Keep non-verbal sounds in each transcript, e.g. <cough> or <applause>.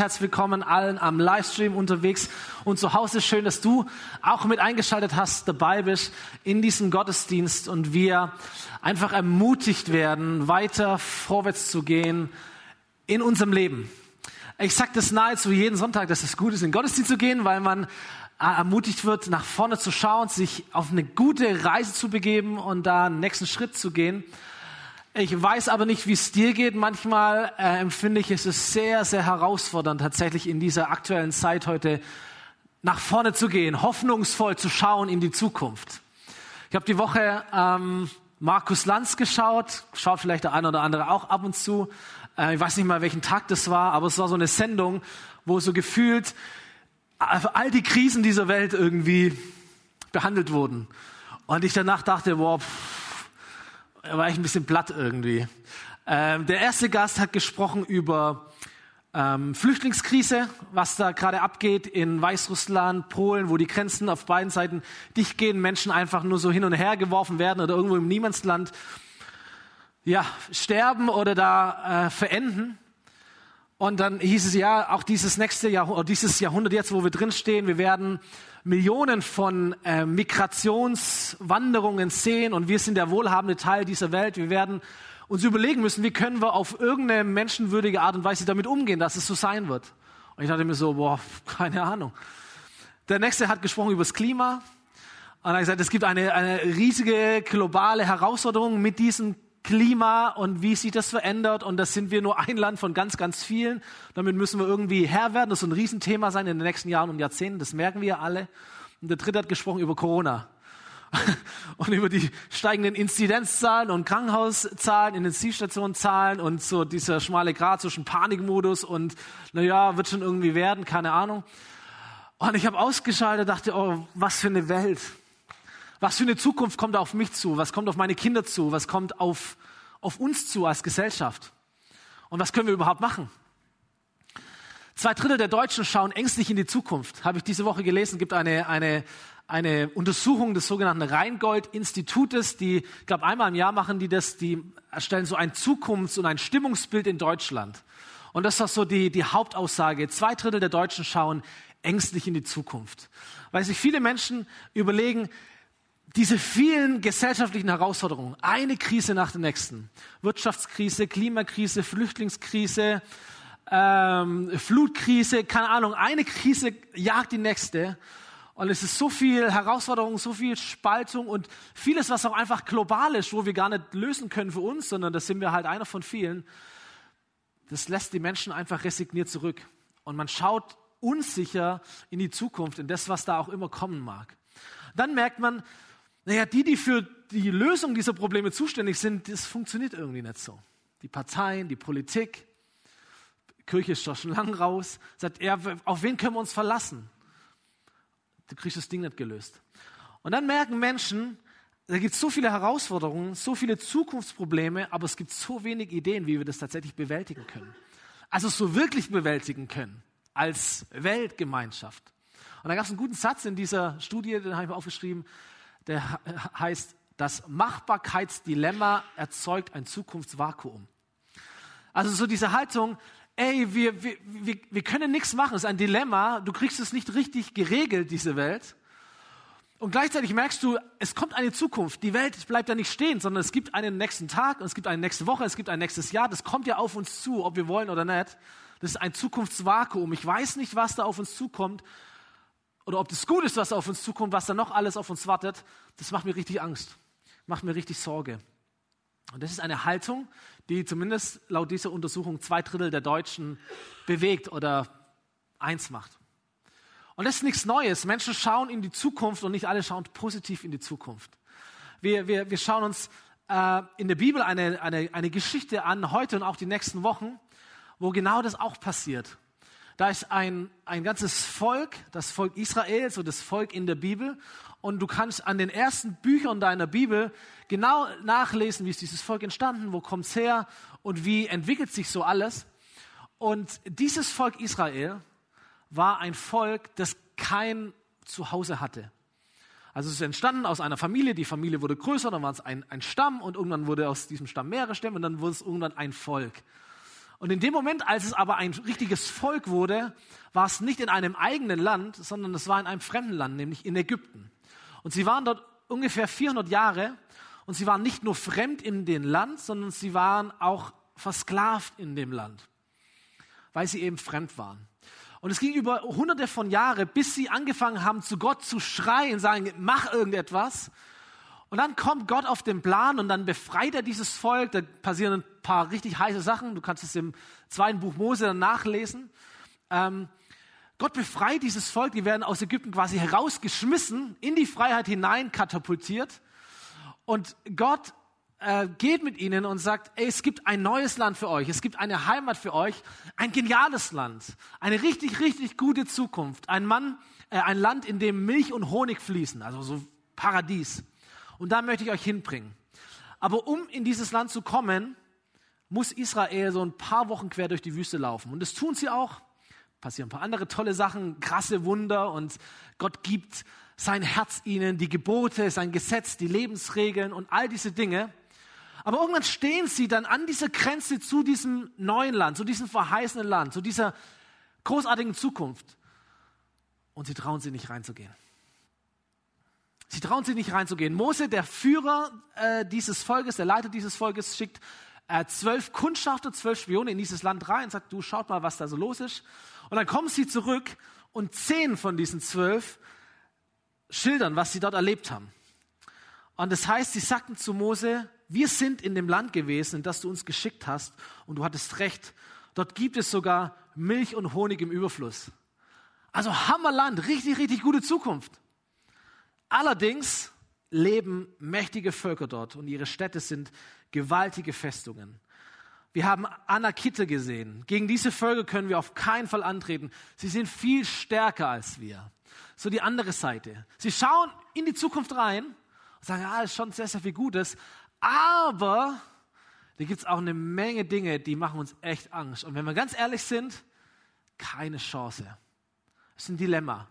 Herzlich willkommen allen am Livestream unterwegs und zu Hause. Schön, dass du auch mit eingeschaltet hast, dabei bist in diesem Gottesdienst und wir einfach ermutigt werden, weiter vorwärts zu gehen in unserem Leben. Ich sage das nahezu jeden Sonntag, dass es gut ist, in den Gottesdienst zu gehen, weil man äh, ermutigt wird, nach vorne zu schauen, sich auf eine gute Reise zu begeben und da einen nächsten Schritt zu gehen. Ich weiß aber nicht, wie es dir geht. Manchmal äh, empfinde ich, es ist sehr, sehr herausfordernd, tatsächlich in dieser aktuellen Zeit heute nach vorne zu gehen, hoffnungsvoll zu schauen in die Zukunft. Ich habe die Woche ähm, Markus Lanz geschaut, schaut vielleicht der eine oder andere auch ab und zu. Äh, ich weiß nicht mal, welchen Tag das war, aber es war so eine Sendung, wo so gefühlt all die Krisen dieser Welt irgendwie behandelt wurden. Und ich danach dachte, wow, pff, war ich ein bisschen platt irgendwie. Ähm, der erste Gast hat gesprochen über ähm, Flüchtlingskrise, was da gerade abgeht in Weißrussland, Polen, wo die Grenzen auf beiden Seiten dicht gehen, Menschen einfach nur so hin und her geworfen werden oder irgendwo im Niemandsland ja, sterben oder da äh, verenden. Und dann hieß es ja, auch dieses nächste Jahrhundert, dieses Jahrhundert jetzt, wo wir drinstehen, wir werden Millionen von äh, Migrationswanderungen sehen und wir sind der wohlhabende Teil dieser Welt. Wir werden uns überlegen müssen, wie können wir auf irgendeine menschenwürdige Art und Weise damit umgehen, dass es so sein wird. Und ich dachte mir so, boah, <laughs> keine Ahnung. Der nächste hat gesprochen über das Klima und er hat gesagt, es gibt eine, eine riesige globale Herausforderung mit diesem Klima und wie sich das verändert. Und das sind wir nur ein Land von ganz, ganz vielen. Damit müssen wir irgendwie Herr werden. Das soll ein Riesenthema sein in den nächsten Jahren und Jahrzehnten. Das merken wir alle. Und der dritte hat gesprochen über Corona. <laughs> und über die steigenden Inzidenzzahlen und Krankenhauszahlen, Intensivstationenzahlen und so dieser schmale Grat zwischen Panikmodus und, naja, wird schon irgendwie werden, keine Ahnung. Und ich habe ausgeschaltet, dachte, oh, was für eine Welt. Was für eine Zukunft kommt auf mich zu? Was kommt auf meine Kinder zu? Was kommt auf, auf uns zu als Gesellschaft? Und was können wir überhaupt machen? Zwei Drittel der Deutschen schauen ängstlich in die Zukunft. Habe ich diese Woche gelesen, gibt eine, eine, eine Untersuchung des sogenannten Rheingold-Institutes, die, ich glaube, einmal im Jahr machen die das, die erstellen so ein Zukunfts- und ein Stimmungsbild in Deutschland. Und das ist so die, die Hauptaussage. Zwei Drittel der Deutschen schauen ängstlich in die Zukunft. Weil sich viele Menschen überlegen, diese vielen gesellschaftlichen Herausforderungen, eine Krise nach der nächsten, Wirtschaftskrise, Klimakrise, Flüchtlingskrise, ähm, Flutkrise, keine Ahnung, eine Krise jagt die nächste. Und es ist so viel Herausforderung, so viel Spaltung und vieles, was auch einfach global ist, wo wir gar nicht lösen können für uns, sondern das sind wir halt einer von vielen. Das lässt die Menschen einfach resigniert zurück. Und man schaut unsicher in die Zukunft, in das, was da auch immer kommen mag. Dann merkt man, naja, die, die für die Lösung dieser Probleme zuständig sind, das funktioniert irgendwie nicht so. Die Parteien, die Politik, die Kirche ist schon lang raus, sagt er, auf wen können wir uns verlassen? Du kriegst das Ding nicht gelöst. Und dann merken Menschen, da gibt es so viele Herausforderungen, so viele Zukunftsprobleme, aber es gibt so wenig Ideen, wie wir das tatsächlich bewältigen können. Also so wirklich bewältigen können als Weltgemeinschaft. Und da gab es einen guten Satz in dieser Studie, den habe ich mal aufgeschrieben der heißt, das Machbarkeitsdilemma erzeugt ein Zukunftsvakuum. Also so diese Haltung, ey, wir, wir, wir, wir können nichts machen, es ist ein Dilemma, du kriegst es nicht richtig geregelt, diese Welt. Und gleichzeitig merkst du, es kommt eine Zukunft. Die Welt bleibt da nicht stehen, sondern es gibt einen nächsten Tag und es gibt eine nächste Woche, es gibt ein nächstes Jahr. Das kommt ja auf uns zu, ob wir wollen oder nicht. Das ist ein Zukunftsvakuum. Ich weiß nicht, was da auf uns zukommt oder ob das gut ist, was auf uns zukommt, was da noch alles auf uns wartet, das macht mir richtig Angst, macht mir richtig Sorge. Und das ist eine Haltung, die zumindest laut dieser Untersuchung zwei Drittel der Deutschen bewegt oder eins macht. Und das ist nichts Neues. Menschen schauen in die Zukunft und nicht alle schauen positiv in die Zukunft. Wir, wir, wir schauen uns äh, in der Bibel eine, eine, eine Geschichte an, heute und auch die nächsten Wochen, wo genau das auch passiert. Da ist ein, ein ganzes Volk, das Volk Israel, so das Volk in der Bibel. Und du kannst an den ersten Büchern deiner Bibel genau nachlesen, wie ist dieses Volk entstanden, wo kommt es her und wie entwickelt sich so alles. Und dieses Volk Israel war ein Volk, das kein Zuhause hatte. Also es ist entstanden aus einer Familie, die Familie wurde größer, dann war es ein, ein Stamm und irgendwann wurde aus diesem Stamm mehrere Stämme und dann wurde es irgendwann ein Volk. Und in dem Moment, als es aber ein richtiges Volk wurde, war es nicht in einem eigenen Land, sondern es war in einem fremden Land, nämlich in Ägypten. Und sie waren dort ungefähr 400 Jahre und sie waren nicht nur fremd in dem Land, sondern sie waren auch versklavt in dem Land, weil sie eben fremd waren. Und es ging über hunderte von Jahren, bis sie angefangen haben, zu Gott zu schreien, sagen, mach irgendetwas. Und dann kommt Gott auf den Plan und dann befreit er dieses Volk. Da passieren ein paar richtig heiße Sachen. Du kannst es im zweiten Buch Mose dann nachlesen. Ähm, Gott befreit dieses Volk. Die werden aus Ägypten quasi herausgeschmissen, in die Freiheit hinein katapultiert. Und Gott äh, geht mit ihnen und sagt, ey, es gibt ein neues Land für euch, es gibt eine Heimat für euch, ein geniales Land, eine richtig, richtig gute Zukunft, ein Mann, äh, ein Land, in dem Milch und Honig fließen, also so Paradies. Und da möchte ich euch hinbringen. Aber um in dieses Land zu kommen, muss Israel so ein paar Wochen quer durch die Wüste laufen. Und das tun sie auch. Passieren ein paar andere tolle Sachen, krasse Wunder und Gott gibt sein Herz ihnen, die Gebote, sein Gesetz, die Lebensregeln und all diese Dinge. Aber irgendwann stehen sie dann an dieser Grenze zu diesem neuen Land, zu diesem verheißenen Land, zu dieser großartigen Zukunft. Und sie trauen sich nicht reinzugehen. Sie trauen sich nicht reinzugehen. Mose, der Führer äh, dieses Volkes, der Leiter dieses Volkes, schickt äh, zwölf Kundschafter, zwölf Spione in dieses Land rein und sagt, du schaut mal, was da so los ist. Und dann kommen sie zurück und zehn von diesen zwölf schildern, was sie dort erlebt haben. Und das heißt, sie sagten zu Mose, wir sind in dem Land gewesen, in das du uns geschickt hast, und du hattest recht. Dort gibt es sogar Milch und Honig im Überfluss. Also Hammerland, richtig, richtig gute Zukunft. Allerdings leben mächtige Völker dort und ihre Städte sind gewaltige Festungen. Wir haben Anakite gesehen. Gegen diese Völker können wir auf keinen Fall antreten. Sie sind viel stärker als wir. So die andere Seite. Sie schauen in die Zukunft rein und sagen, ja, ist schon sehr, sehr viel Gutes. Aber da gibt es auch eine Menge Dinge, die machen uns echt Angst. Und wenn wir ganz ehrlich sind, keine Chance. Das ist ein Dilemma.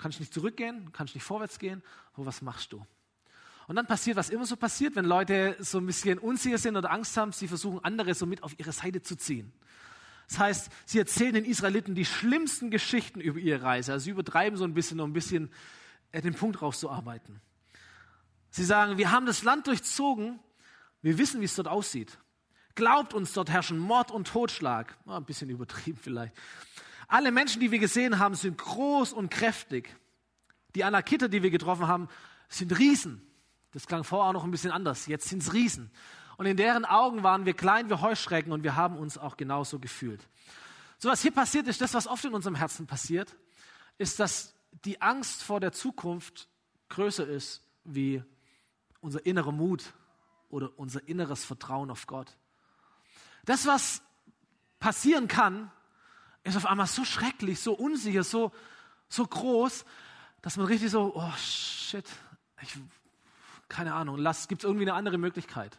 Kannst nicht zurückgehen, kannst nicht vorwärts gehen, aber was machst du? Und dann passiert, was immer so passiert, wenn Leute so ein bisschen unsicher sind oder Angst haben, sie versuchen, andere so mit auf ihre Seite zu ziehen. Das heißt, sie erzählen den Israeliten die schlimmsten Geschichten über ihre Reise. Also sie übertreiben so ein bisschen, um ein bisschen äh, den Punkt rauszuarbeiten. Sie sagen, wir haben das Land durchzogen, wir wissen, wie es dort aussieht. Glaubt uns, dort herrschen Mord und Totschlag. Oh, ein bisschen übertrieben vielleicht. Alle Menschen, die wir gesehen haben, sind groß und kräftig. Die Anakiter, die wir getroffen haben, sind Riesen. Das klang vorher auch noch ein bisschen anders. Jetzt sind es Riesen. Und in deren Augen waren wir klein wie Heuschrecken und wir haben uns auch genauso gefühlt. So was hier passiert ist, das, was oft in unserem Herzen passiert, ist, dass die Angst vor der Zukunft größer ist wie unser innerer Mut oder unser inneres Vertrauen auf Gott. Das, was passieren kann, ist auf einmal so schrecklich, so unsicher, so, so groß, dass man richtig so, oh shit, ich, keine Ahnung, gibt es irgendwie eine andere Möglichkeit.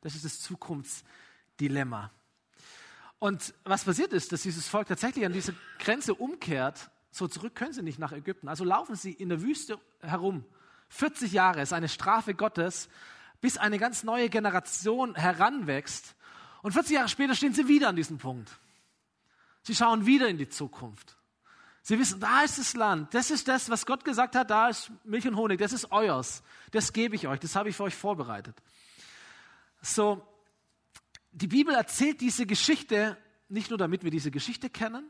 Das ist das Zukunftsdilemma. Und was passiert ist, dass dieses Volk tatsächlich an diese Grenze umkehrt, so zurück können sie nicht nach Ägypten. Also laufen sie in der Wüste herum. 40 Jahre ist eine Strafe Gottes, bis eine ganz neue Generation heranwächst. Und 40 Jahre später stehen sie wieder an diesem Punkt. Sie schauen wieder in die Zukunft. Sie wissen, da ist das Land, das ist das, was Gott gesagt hat, da ist Milch und Honig, das ist euers, das gebe ich euch, das habe ich für euch vorbereitet. So, die Bibel erzählt diese Geschichte nicht nur, damit wir diese Geschichte kennen,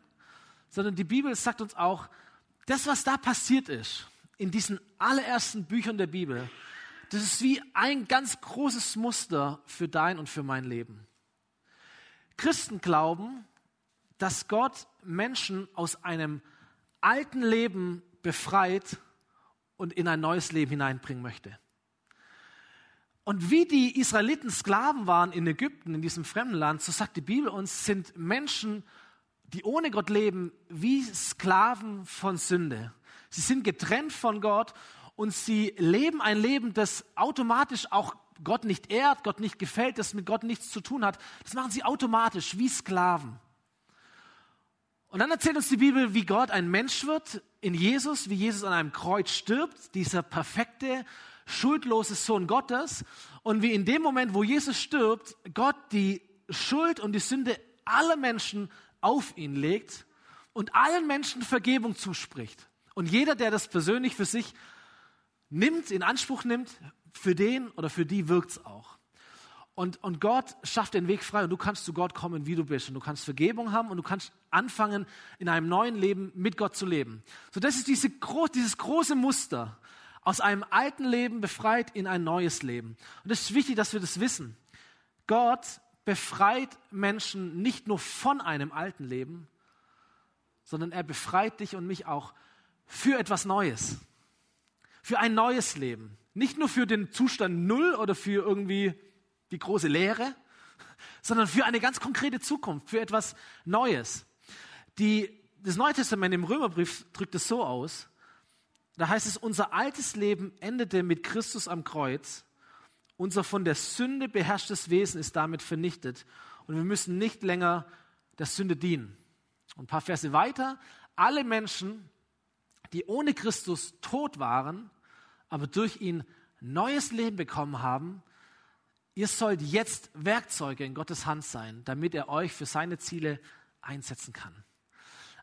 sondern die Bibel sagt uns auch, das, was da passiert ist, in diesen allerersten Büchern der Bibel, das ist wie ein ganz großes Muster für dein und für mein Leben. Christen glauben, dass Gott Menschen aus einem alten Leben befreit und in ein neues Leben hineinbringen möchte. Und wie die Israeliten Sklaven waren in Ägypten, in diesem fremden Land, so sagt die Bibel uns, sind Menschen, die ohne Gott leben, wie Sklaven von Sünde. Sie sind getrennt von Gott und sie leben ein Leben, das automatisch auch Gott nicht ehrt, Gott nicht gefällt, das mit Gott nichts zu tun hat. Das machen sie automatisch, wie Sklaven. Und dann erzählt uns die Bibel, wie Gott ein Mensch wird in Jesus, wie Jesus an einem Kreuz stirbt, dieser perfekte, schuldlose Sohn Gottes. Und wie in dem Moment, wo Jesus stirbt, Gott die Schuld und die Sünde aller Menschen auf ihn legt und allen Menschen Vergebung zuspricht. Und jeder, der das persönlich für sich nimmt, in Anspruch nimmt, für den oder für die wirkt es auch. Und, und Gott schafft den Weg frei und du kannst zu Gott kommen, wie du bist. Und du kannst Vergebung haben und du kannst anfangen, in einem neuen Leben mit Gott zu leben. So, das ist diese, dieses große Muster. Aus einem alten Leben befreit in ein neues Leben. Und es ist wichtig, dass wir das wissen. Gott befreit Menschen nicht nur von einem alten Leben, sondern er befreit dich und mich auch für etwas Neues. Für ein neues Leben. Nicht nur für den Zustand Null oder für irgendwie die große Lehre, sondern für eine ganz konkrete Zukunft, für etwas Neues. Die, das Neue Testament im Römerbrief drückt es so aus, da heißt es, unser altes Leben endete mit Christus am Kreuz, unser von der Sünde beherrschtes Wesen ist damit vernichtet und wir müssen nicht länger der Sünde dienen. Und ein paar Verse weiter, alle Menschen, die ohne Christus tot waren, aber durch ihn neues Leben bekommen haben, Ihr sollt jetzt Werkzeuge in Gottes Hand sein, damit er euch für seine Ziele einsetzen kann.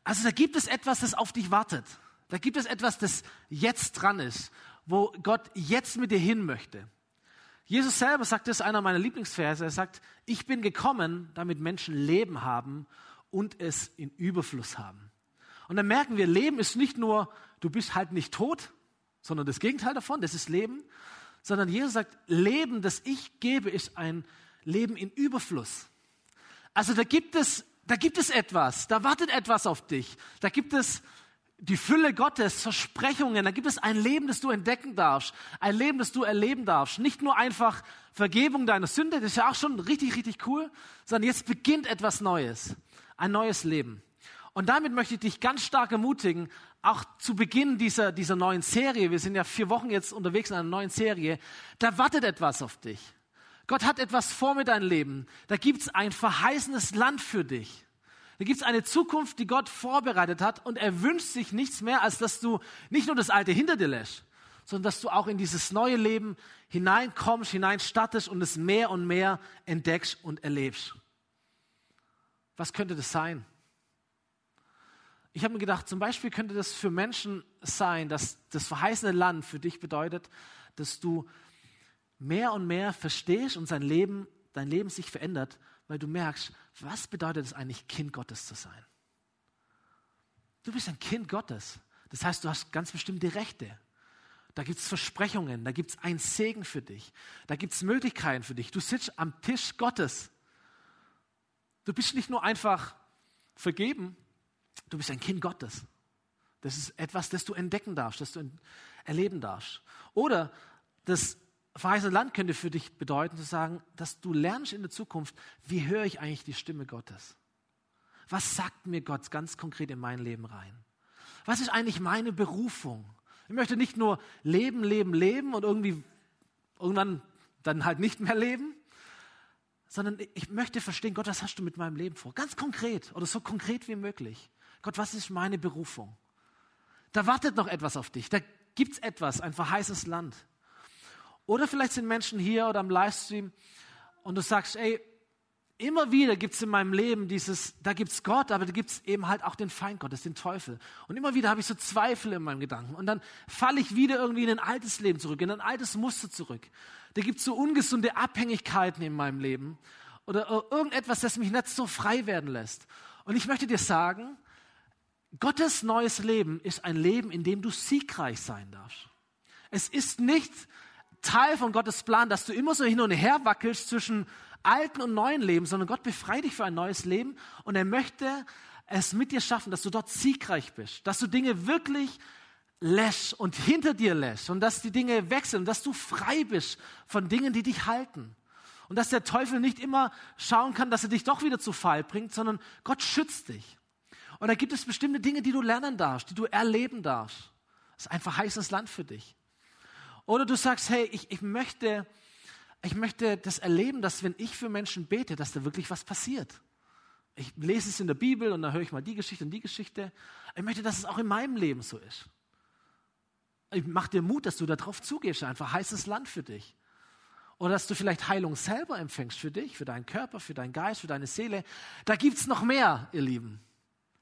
Also da gibt es etwas, das auf dich wartet. Da gibt es etwas, das jetzt dran ist, wo Gott jetzt mit dir hin möchte. Jesus selber sagt, das ist einer meiner Lieblingsverse. Er sagt, ich bin gekommen, damit Menschen Leben haben und es in Überfluss haben. Und dann merken wir, Leben ist nicht nur, du bist halt nicht tot, sondern das Gegenteil davon, das ist Leben, sondern Jesus sagt, Leben, das ich gebe, ist ein Leben in Überfluss. Also da gibt es, da gibt es etwas, da wartet etwas auf dich, da gibt es die Fülle Gottes, Versprechungen, da gibt es ein Leben, das du entdecken darfst, ein Leben, das du erleben darfst. Nicht nur einfach Vergebung deiner Sünde, das ist ja auch schon richtig, richtig cool, sondern jetzt beginnt etwas Neues, ein neues Leben. Und damit möchte ich dich ganz stark ermutigen, auch zu Beginn dieser, dieser neuen Serie, wir sind ja vier Wochen jetzt unterwegs in einer neuen Serie, da wartet etwas auf dich. Gott hat etwas vor mit deinem Leben. Da gibt es ein verheißenes Land für dich. Da gibt es eine Zukunft, die Gott vorbereitet hat und er wünscht sich nichts mehr, als dass du nicht nur das Alte hinter dir lässt, sondern dass du auch in dieses neue Leben hineinkommst, hineinstattest und es mehr und mehr entdeckst und erlebst. Was könnte das sein? Ich habe mir gedacht, zum Beispiel könnte das für Menschen sein, dass das verheißene Land für dich bedeutet, dass du mehr und mehr verstehst und sein Leben, dein Leben sich verändert, weil du merkst, was bedeutet es eigentlich, Kind Gottes zu sein? Du bist ein Kind Gottes. Das heißt, du hast ganz bestimmte Rechte. Da gibt es Versprechungen, da gibt es einen Segen für dich, da gibt es Möglichkeiten für dich. Du sitzt am Tisch Gottes. Du bist nicht nur einfach vergeben, Du bist ein Kind Gottes. Das ist etwas, das du entdecken darfst, das du erleben darfst. Oder das verheißene Land könnte für dich bedeuten, zu sagen, dass du lernst in der Zukunft, wie höre ich eigentlich die Stimme Gottes? Was sagt mir Gott ganz konkret in mein Leben rein? Was ist eigentlich meine Berufung? Ich möchte nicht nur leben, leben, leben und irgendwie irgendwann dann halt nicht mehr leben, sondern ich möchte verstehen, Gott, was hast du mit meinem Leben vor? Ganz konkret oder so konkret wie möglich. Gott, was ist meine Berufung? Da wartet noch etwas auf dich. Da gibt es etwas, ein verheißes Land. Oder vielleicht sind Menschen hier oder am Livestream und du sagst, ey, immer wieder gibt es in meinem Leben dieses, da gibt es Gott, aber da gibt es eben halt auch den Feind Gottes, den Teufel. Und immer wieder habe ich so Zweifel in meinem Gedanken. Und dann falle ich wieder irgendwie in ein altes Leben zurück, in ein altes Muster zurück. Da gibt es so ungesunde Abhängigkeiten in meinem Leben oder irgendetwas, das mich nicht so frei werden lässt. Und ich möchte dir sagen, Gottes neues Leben ist ein Leben, in dem du siegreich sein darfst. Es ist nicht Teil von Gottes Plan, dass du immer so hin und her wackelst zwischen alten und neuen Leben, sondern Gott befreit dich für ein neues Leben und er möchte es mit dir schaffen, dass du dort siegreich bist, dass du Dinge wirklich lässt und hinter dir lässt und dass die Dinge wechseln dass du frei bist von Dingen, die dich halten. Und dass der Teufel nicht immer schauen kann, dass er dich doch wieder zu Fall bringt, sondern Gott schützt dich. Und da gibt es bestimmte Dinge, die du lernen darfst, die du erleben darfst. Das ist ein verheißenes Land für dich. Oder du sagst, hey, ich, ich, möchte, ich möchte das erleben, dass wenn ich für Menschen bete, dass da wirklich was passiert. Ich lese es in der Bibel und dann höre ich mal die Geschichte und die Geschichte. Ich möchte, dass es auch in meinem Leben so ist. Ich mache dir Mut, dass du darauf zugehst, ein verheißenes Land für dich. oder dass du vielleicht Heilung selber empfängst für dich, für deinen Körper, für deinen Geist, für deine Seele. Da gibt es noch mehr, ihr Lieben.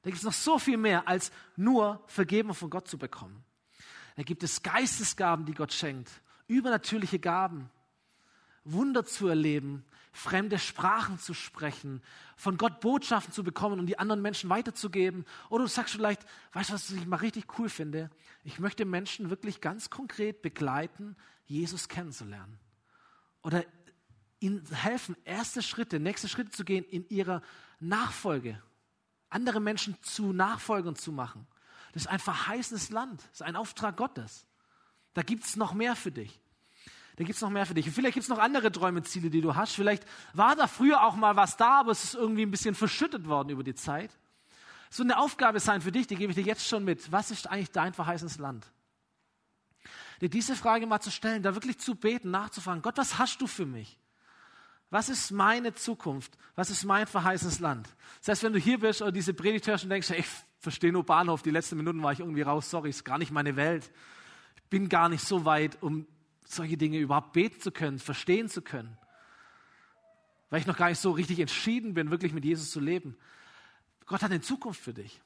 Da gibt es noch so viel mehr, als nur Vergebung von Gott zu bekommen. Da gibt es Geistesgaben, die Gott schenkt, übernatürliche Gaben, Wunder zu erleben, fremde Sprachen zu sprechen, von Gott Botschaften zu bekommen und die anderen Menschen weiterzugeben. Oder du sagst vielleicht, weißt du, was ich mal richtig cool finde? Ich möchte Menschen wirklich ganz konkret begleiten, Jesus kennenzulernen. Oder ihnen helfen, erste Schritte, nächste Schritte zu gehen in ihrer Nachfolge. Andere Menschen zu Nachfolgern zu machen. Das ist ein verheißenes Land. Das ist ein Auftrag Gottes. Da gibt es noch mehr für dich. Da gibt es noch mehr für dich. Und vielleicht gibt es noch andere Träume, Ziele, die du hast. Vielleicht war da früher auch mal was da, aber es ist irgendwie ein bisschen verschüttet worden über die Zeit. So eine Aufgabe sein für dich, die gebe ich dir jetzt schon mit. Was ist eigentlich dein verheißenes Land? Dir diese Frage mal zu stellen, da wirklich zu beten, nachzufragen. Gott, was hast du für mich? Was ist meine Zukunft? Was ist mein verheißenes Land? Das heißt, wenn du hier bist oder diese Predigt hörst und denkst, ich verstehe nur Bahnhof, die letzten Minuten war ich irgendwie raus, sorry, ist gar nicht meine Welt. Ich bin gar nicht so weit, um solche Dinge überhaupt beten zu können, verstehen zu können. Weil ich noch gar nicht so richtig entschieden bin, wirklich mit Jesus zu leben. Gott hat eine Zukunft für dich.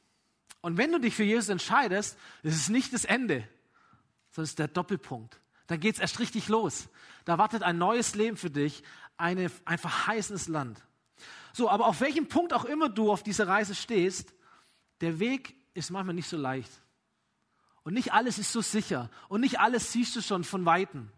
Und wenn du dich für Jesus entscheidest, ist es nicht das Ende, sondern es ist der Doppelpunkt. Dann geht es erst richtig los. Da wartet ein neues Leben für dich, eine, ein verheißenes Land. So, aber auf welchem Punkt auch immer du auf dieser Reise stehst, der Weg ist manchmal nicht so leicht. Und nicht alles ist so sicher. Und nicht alles siehst du schon von Weitem.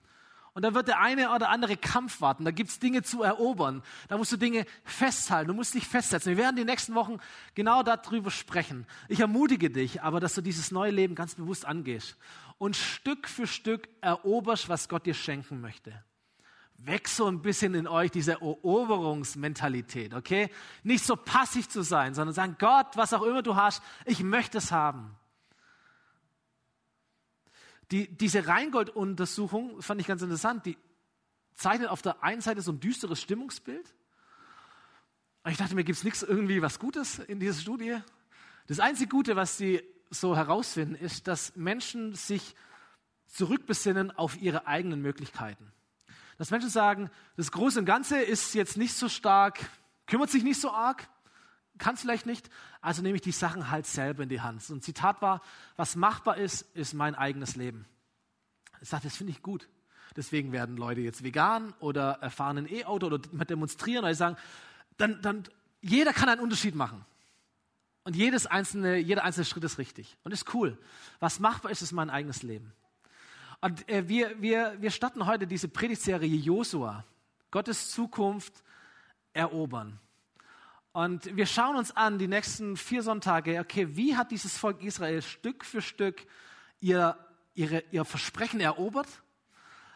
Und da wird der eine oder andere Kampf warten. Da gibt es Dinge zu erobern. Da musst du Dinge festhalten. Du musst dich festsetzen. Wir werden die nächsten Wochen genau darüber sprechen. Ich ermutige dich aber, dass du dieses neue Leben ganz bewusst angehst. Und Stück für Stück eroberst, was Gott dir schenken möchte. Weg so ein bisschen in euch diese Eroberungsmentalität, okay? Nicht so passiv zu sein, sondern sagen, Gott, was auch immer du hast, ich möchte es haben. Die, diese Rheingold-Untersuchung fand ich ganz interessant. Die zeichnet auf der einen Seite so ein düsteres Stimmungsbild. Und ich dachte mir, gibt es nichts irgendwie was Gutes in dieser Studie? Das einzige Gute, was sie so herausfinden, ist, dass Menschen sich zurückbesinnen auf ihre eigenen Möglichkeiten. Dass Menschen sagen, das Große und Ganze ist jetzt nicht so stark, kümmert sich nicht so arg, kann es vielleicht nicht, also nehme ich die Sachen halt selber in die Hand. Ein Zitat war, was machbar ist, ist mein eigenes Leben. Ich sage, das finde ich gut. Deswegen werden Leute jetzt vegan oder erfahren ein E-Auto oder demonstrieren oder sagen, dann, dann, jeder kann einen Unterschied machen. Und jedes einzelne, jeder einzelne Schritt ist richtig. Und ist cool. Was machbar ist, ist mein eigenes Leben. Und äh, wir, wir, wir starten heute diese Predigtserie Josua. Gottes Zukunft erobern. Und wir schauen uns an die nächsten vier Sonntage, okay, wie hat dieses Volk Israel Stück für Stück ihr, ihre, ihr Versprechen erobert?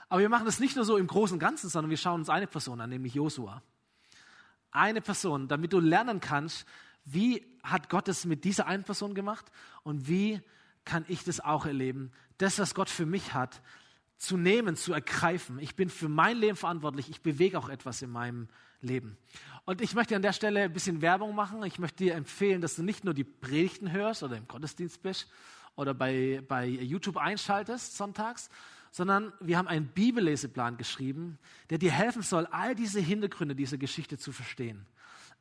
Aber wir machen das nicht nur so im Großen und Ganzen, sondern wir schauen uns eine Person an, nämlich Josua. Eine Person, damit du lernen kannst, wie hat Gott es mit dieser einen Person gemacht und wie kann ich das auch erleben? Das, was Gott für mich hat, zu nehmen, zu ergreifen. Ich bin für mein Leben verantwortlich. Ich bewege auch etwas in meinem Leben. Und ich möchte an der Stelle ein bisschen Werbung machen. Ich möchte dir empfehlen, dass du nicht nur die Predigten hörst oder im Gottesdienst bist oder bei, bei YouTube einschaltest sonntags, sondern wir haben einen Bibelleseplan geschrieben, der dir helfen soll, all diese Hintergründe dieser Geschichte zu verstehen.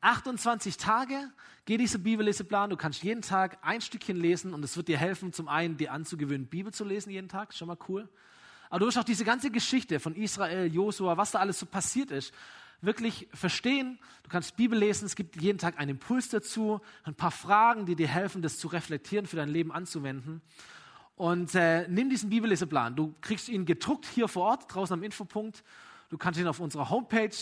28 Tage geht dieser Bibelleseplan. Du kannst jeden Tag ein Stückchen lesen und es wird dir helfen, zum einen dir anzugewöhnen, Bibel zu lesen jeden Tag. Schon mal cool. Aber du wirst auch diese ganze Geschichte von Israel, Josua, was da alles so passiert ist, wirklich verstehen. Du kannst Bibel lesen, es gibt jeden Tag einen Impuls dazu, ein paar Fragen, die dir helfen, das zu reflektieren, für dein Leben anzuwenden. Und äh, nimm diesen Bibelleseplan. Du kriegst ihn gedruckt hier vor Ort, draußen am Infopunkt. Du kannst ihn auf unserer Homepage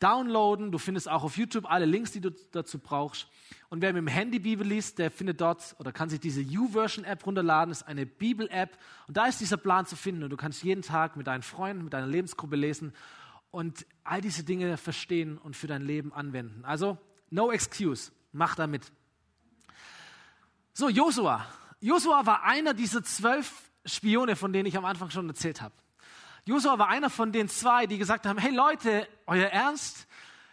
downloaden. Du findest auch auf YouTube alle Links, die du dazu brauchst. Und wer mit dem Handy Bibel liest, der findet dort oder kann sich diese YouVersion-App runterladen. Das ist eine Bibel-App. Und da ist dieser Plan zu finden. Und du kannst jeden Tag mit deinen Freunden, mit deiner Lebensgruppe lesen und all diese Dinge verstehen und für dein Leben anwenden. Also, no excuse. Mach damit. So, Josua. Josua war einer dieser zwölf Spione, von denen ich am Anfang schon erzählt habe. Josua war einer von den zwei, die gesagt haben, hey Leute, euer Ernst?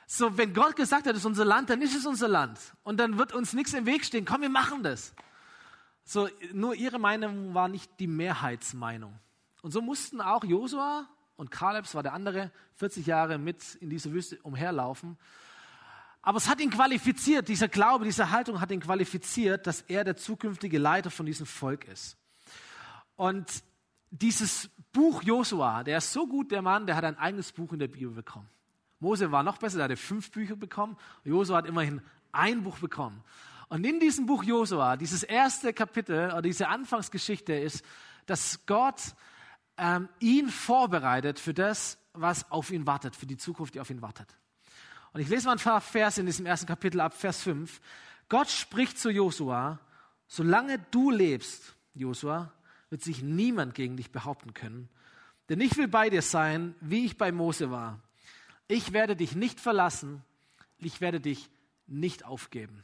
So, wenn Gott gesagt hat, es ist unser Land, dann ist es unser Land. Und dann wird uns nichts im Weg stehen. Komm, wir machen das. So, nur ihre Meinung war nicht die Mehrheitsmeinung. Und so mussten auch Josua und Kalebs war der andere, 40 Jahre mit in dieser Wüste umherlaufen. Aber es hat ihn qualifiziert, dieser Glaube, diese Haltung hat ihn qualifiziert, dass er der zukünftige Leiter von diesem Volk ist. Und dieses Buch Josua, der ist so gut, der Mann, der hat ein eigenes Buch in der Bibel bekommen. Mose war noch besser, der hatte fünf Bücher bekommen. Josua hat immerhin ein Buch bekommen. Und in diesem Buch Josua, dieses erste Kapitel oder diese Anfangsgeschichte ist, dass Gott ähm, ihn vorbereitet für das, was auf ihn wartet, für die Zukunft, die auf ihn wartet. Und ich lese mal ein paar Vers in diesem ersten Kapitel ab, Vers 5. Gott spricht zu Josua, solange du lebst, Josua, wird sich niemand gegen dich behaupten können. Denn ich will bei dir sein, wie ich bei Mose war. Ich werde dich nicht verlassen, ich werde dich nicht aufgeben.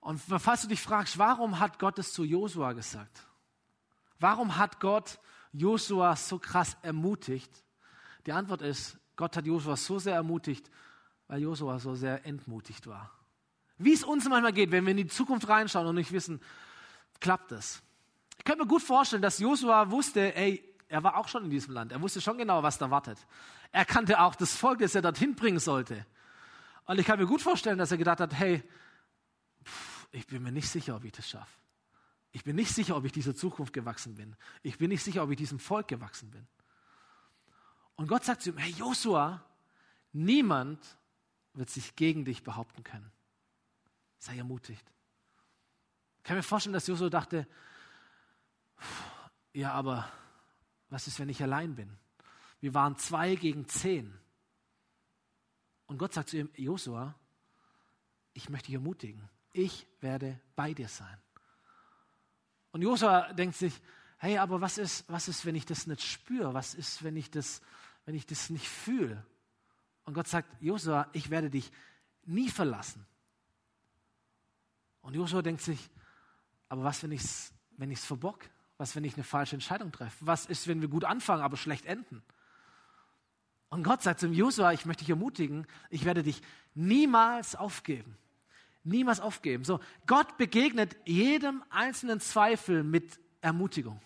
Und falls du dich fragst, warum hat Gott es zu Josua gesagt? Warum hat Gott Josua so krass ermutigt? Die Antwort ist, Gott hat Josua so sehr ermutigt, weil Josua so sehr entmutigt war. Wie es uns manchmal geht, wenn wir in die Zukunft reinschauen und nicht wissen, klappt das? Ich könnte mir gut vorstellen, dass Josua wusste, ey, er war auch schon in diesem Land. Er wusste schon genau, was da wartet. Er kannte auch das Volk, das er dorthin bringen sollte. Und ich kann mir gut vorstellen, dass er gedacht hat, hey, pff, ich bin mir nicht sicher, ob ich das schaffe. Ich bin nicht sicher, ob ich dieser Zukunft gewachsen bin. Ich bin nicht sicher, ob ich diesem Volk gewachsen bin. Und Gott sagt zu ihm, hey Josua, niemand wird sich gegen dich behaupten können. Sei ermutigt. Ich kann mir vorstellen, dass Josua dachte, ja, aber was ist, wenn ich allein bin? Wir waren zwei gegen zehn. Und Gott sagt zu ihm, Josua, ich möchte dich ermutigen. Ich werde bei dir sein. Und Josua denkt sich, hey, aber was ist, was ist, wenn ich das nicht spüre? Was ist, wenn ich das, wenn ich das nicht fühle? Und Gott sagt, Josua, ich werde dich nie verlassen. Und Josua denkt sich, aber was, wenn ich es wenn ich's verbock? Was, wenn ich eine falsche Entscheidung treffe? Was ist, wenn wir gut anfangen, aber schlecht enden? Und Gott sagt zum Josua, ich möchte dich ermutigen, ich werde dich niemals aufgeben. Niemals aufgeben. So, Gott begegnet jedem einzelnen Zweifel mit Ermutigung.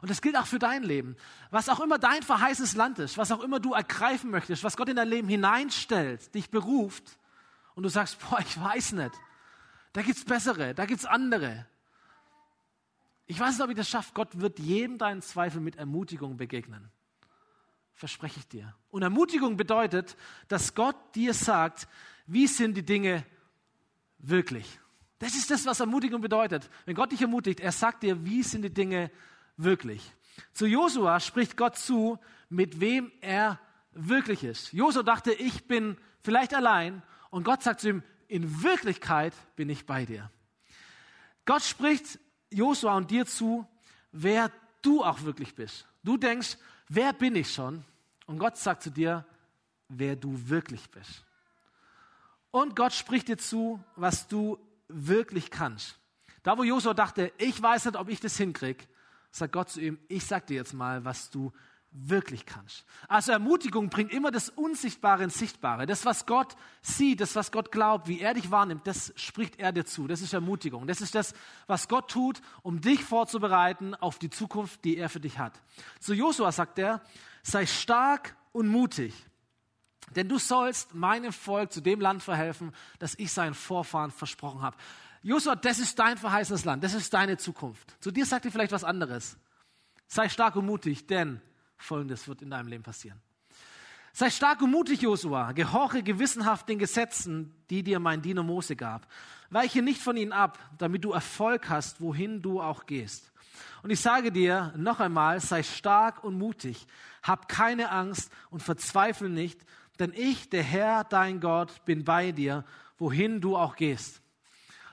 Und das gilt auch für dein Leben. Was auch immer dein verheißenes Land ist, was auch immer du ergreifen möchtest, was Gott in dein Leben hineinstellt, dich beruft und du sagst, boah, ich weiß nicht. Da gibt's bessere, da gibt's andere. Ich weiß nicht, ob ich das schaffe. Gott wird jedem deinen Zweifel mit Ermutigung begegnen. Verspreche ich dir. Und Ermutigung bedeutet, dass Gott dir sagt, wie sind die Dinge wirklich. Das ist das, was Ermutigung bedeutet. Wenn Gott dich ermutigt, er sagt dir, wie sind die Dinge wirklich. Zu Josua spricht Gott zu, mit wem er wirklich ist. Josua dachte, ich bin vielleicht allein und Gott sagt zu ihm, in Wirklichkeit bin ich bei dir. Gott spricht Josua und dir zu, wer du auch wirklich bist. Du denkst, wer bin ich schon? Und Gott sagt zu dir, wer du wirklich bist. Und Gott spricht dir zu, was du wirklich kannst. Da, wo Josua dachte, ich weiß nicht, ob ich das hinkriege, sagt Gott zu ihm, ich sag dir jetzt mal, was du wirklich kannst. Also Ermutigung bringt immer das Unsichtbare ins Sichtbare. Das, was Gott sieht, das, was Gott glaubt, wie er dich wahrnimmt, das spricht er dir zu. Das ist Ermutigung. Das ist das, was Gott tut, um dich vorzubereiten auf die Zukunft, die er für dich hat. Zu Josua sagt er, sei stark und mutig. Denn du sollst meinem Volk zu dem Land verhelfen, das ich seinen Vorfahren versprochen habe. Josua, das ist dein verheißenes Land, das ist deine Zukunft. Zu dir sagt er vielleicht was anderes. Sei stark und mutig, denn Folgendes wird in deinem Leben passieren. Sei stark und mutig, Josua. Gehorche gewissenhaft den Gesetzen, die dir mein Diener Mose gab. Weiche nicht von ihnen ab, damit du Erfolg hast, wohin du auch gehst. Und ich sage dir noch einmal, sei stark und mutig. Hab keine Angst und verzweifle nicht, denn ich, der Herr, dein Gott, bin bei dir, wohin du auch gehst.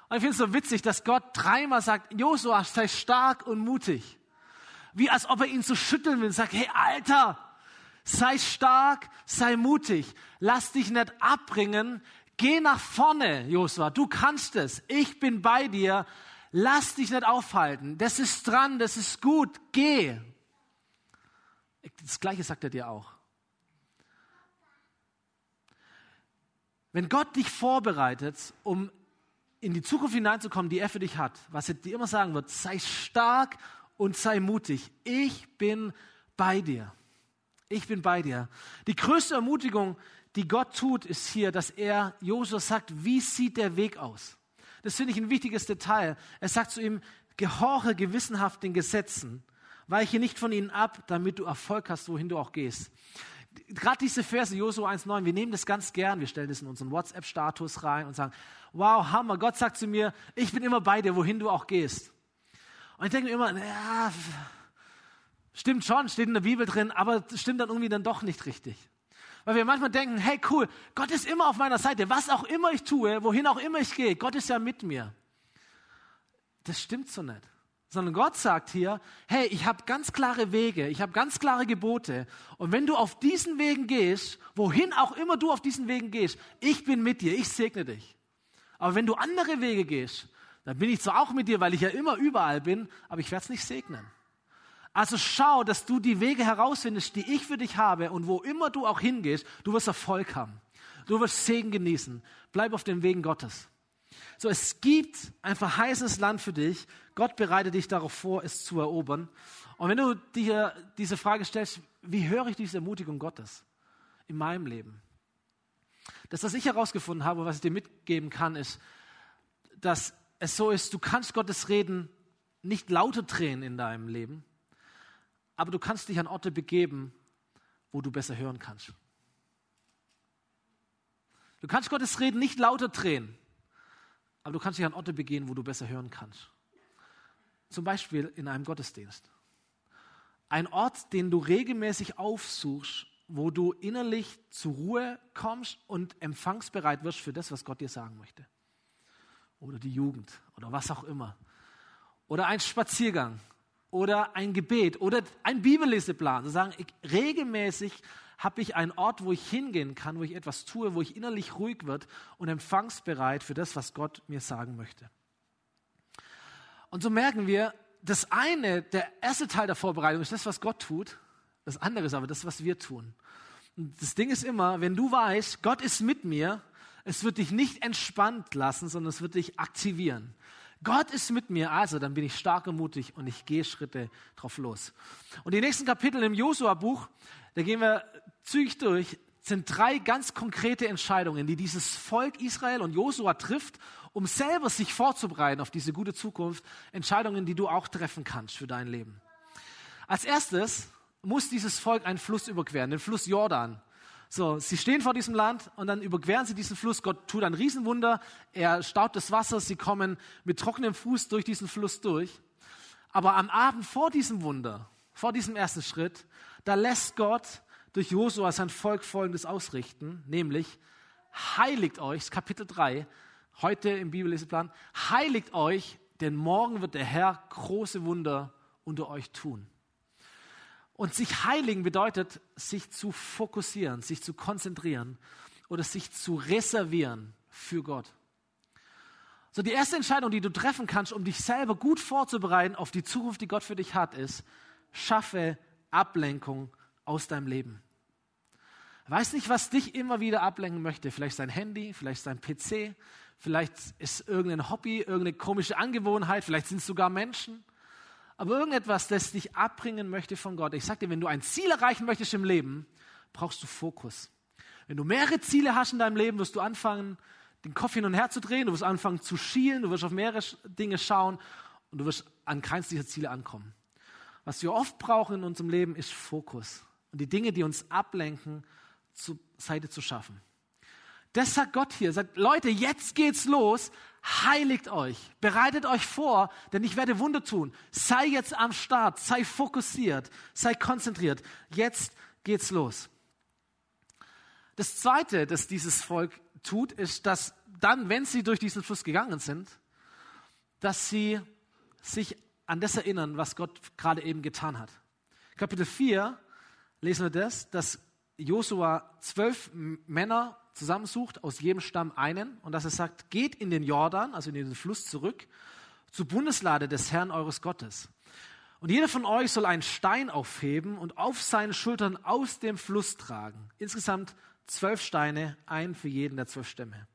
Und ich finde es so witzig, dass Gott dreimal sagt, Josua, sei stark und mutig. Wie als ob er ihn so schütteln will und sagt, hey Alter, sei stark, sei mutig, lass dich nicht abbringen, geh nach vorne, Josua, du kannst es, ich bin bei dir, lass dich nicht aufhalten, das ist dran, das ist gut, geh. Das gleiche sagt er dir auch. Wenn Gott dich vorbereitet, um in die Zukunft hineinzukommen, die er für dich hat, was er dir immer sagen wird, sei stark und sei mutig. Ich bin bei dir. Ich bin bei dir. Die größte Ermutigung, die Gott tut, ist hier, dass er Josua sagt, wie sieht der Weg aus? Das finde ich ein wichtiges Detail. Er sagt zu ihm, gehorche gewissenhaft den Gesetzen, weiche nicht von ihnen ab, damit du Erfolg hast, wohin du auch gehst. Gerade diese Verse, Josua 1,9, wir nehmen das ganz gern, wir stellen das in unseren WhatsApp-Status rein und sagen, wow, Hammer, Gott sagt zu mir, ich bin immer bei dir, wohin du auch gehst. Und ich denke mir immer, ja, stimmt schon, steht in der Bibel drin, aber stimmt dann irgendwie dann doch nicht richtig. Weil wir manchmal denken, hey cool, Gott ist immer auf meiner Seite, was auch immer ich tue, wohin auch immer ich gehe, Gott ist ja mit mir. Das stimmt so nicht. Sondern Gott sagt hier, hey, ich habe ganz klare Wege, ich habe ganz klare Gebote. Und wenn du auf diesen Wegen gehst, wohin auch immer du auf diesen Wegen gehst, ich bin mit dir, ich segne dich. Aber wenn du andere Wege gehst, dann bin ich zwar auch mit dir, weil ich ja immer überall bin, aber ich werde es nicht segnen. Also schau, dass du die Wege herausfindest, die ich für dich habe und wo immer du auch hingehst, du wirst Erfolg haben. Du wirst Segen genießen. Bleib auf den Wegen Gottes. So, es gibt ein verheißenes Land für dich. Gott bereitet dich darauf vor, es zu erobern. Und wenn du dir diese Frage stellst, wie höre ich diese Ermutigung Gottes in meinem Leben? Das, was ich herausgefunden habe, was ich dir mitgeben kann, ist, dass es so ist, du kannst Gottes Reden nicht lauter drehen in deinem Leben, aber du kannst dich an Orte begeben, wo du besser hören kannst. Du kannst Gottes Reden nicht lauter drehen, aber du kannst dich an Orte begehen, wo du besser hören kannst. Zum Beispiel in einem Gottesdienst. Ein Ort, den du regelmäßig aufsuchst, wo du innerlich zur Ruhe kommst und empfangsbereit wirst für das, was Gott dir sagen möchte. Oder die Jugend oder was auch immer. Oder ein Spaziergang oder ein Gebet oder ein Bibelleseplan. Zu sagen, ich, regelmäßig habe ich einen Ort, wo ich hingehen kann, wo ich etwas tue, wo ich innerlich ruhig wird und empfangsbereit für das, was Gott mir sagen möchte. Und so merken wir, das eine, der erste Teil der Vorbereitung ist das, was Gott tut. Das andere ist aber das, was wir tun. Und das Ding ist immer, wenn du weißt, Gott ist mit mir, es wird dich nicht entspannt lassen, sondern es wird dich aktivieren. Gott ist mit mir, also dann bin ich stark und mutig und ich gehe Schritte drauf los. Und die nächsten Kapitel im Josua-Buch, da gehen wir zügig durch, sind drei ganz konkrete Entscheidungen, die dieses Volk Israel und Josua trifft, um selber sich vorzubereiten auf diese gute Zukunft. Entscheidungen, die du auch treffen kannst für dein Leben. Als erstes muss dieses Volk einen Fluss überqueren, den Fluss Jordan. So, sie stehen vor diesem Land und dann überqueren sie diesen Fluss. Gott tut ein Riesenwunder. Er staut das Wasser. Sie kommen mit trockenem Fuß durch diesen Fluss durch. Aber am Abend vor diesem Wunder, vor diesem ersten Schritt, da lässt Gott durch Josua sein Volk Folgendes ausrichten, nämlich heiligt euch, Kapitel 3, heute im Bibelleseplan, heiligt euch, denn morgen wird der Herr große Wunder unter euch tun. Und sich heiligen bedeutet, sich zu fokussieren, sich zu konzentrieren oder sich zu reservieren für Gott. So, die erste Entscheidung, die du treffen kannst, um dich selber gut vorzubereiten auf die Zukunft, die Gott für dich hat, ist, schaffe Ablenkung aus deinem Leben. Weiß nicht, was dich immer wieder ablenken möchte. Vielleicht sein Handy, vielleicht sein PC, vielleicht ist irgendein Hobby, irgendeine komische Angewohnheit, vielleicht sind es sogar Menschen aber irgendetwas, das dich abbringen möchte von Gott. Ich sage dir, wenn du ein Ziel erreichen möchtest im Leben, brauchst du Fokus. Wenn du mehrere Ziele hast in deinem Leben, wirst du anfangen, den Kopf hin und her zu drehen, du wirst anfangen zu schielen, du wirst auf mehrere Dinge schauen und du wirst an keins dieser Ziele ankommen. Was wir oft brauchen in unserem Leben, ist Fokus. Und die Dinge, die uns ablenken, zur Seite zu schaffen. Das sagt Gott hier. Sagt, Leute, jetzt geht's los heiligt euch, bereitet euch vor, denn ich werde Wunder tun. Sei jetzt am Start, sei fokussiert, sei konzentriert. Jetzt geht's los. Das Zweite, das dieses Volk tut, ist, dass dann, wenn sie durch diesen Fluss gegangen sind, dass sie sich an das erinnern, was Gott gerade eben getan hat. Kapitel 4 lesen wir das, dass Josua zwölf Männer zusammensucht, aus jedem Stamm einen, und dass er sagt, geht in den Jordan, also in den Fluss zurück, zur Bundeslade des Herrn eures Gottes. Und jeder von euch soll einen Stein aufheben und auf seinen Schultern aus dem Fluss tragen. Insgesamt zwölf Steine, ein für jeden der zwölf Stämme.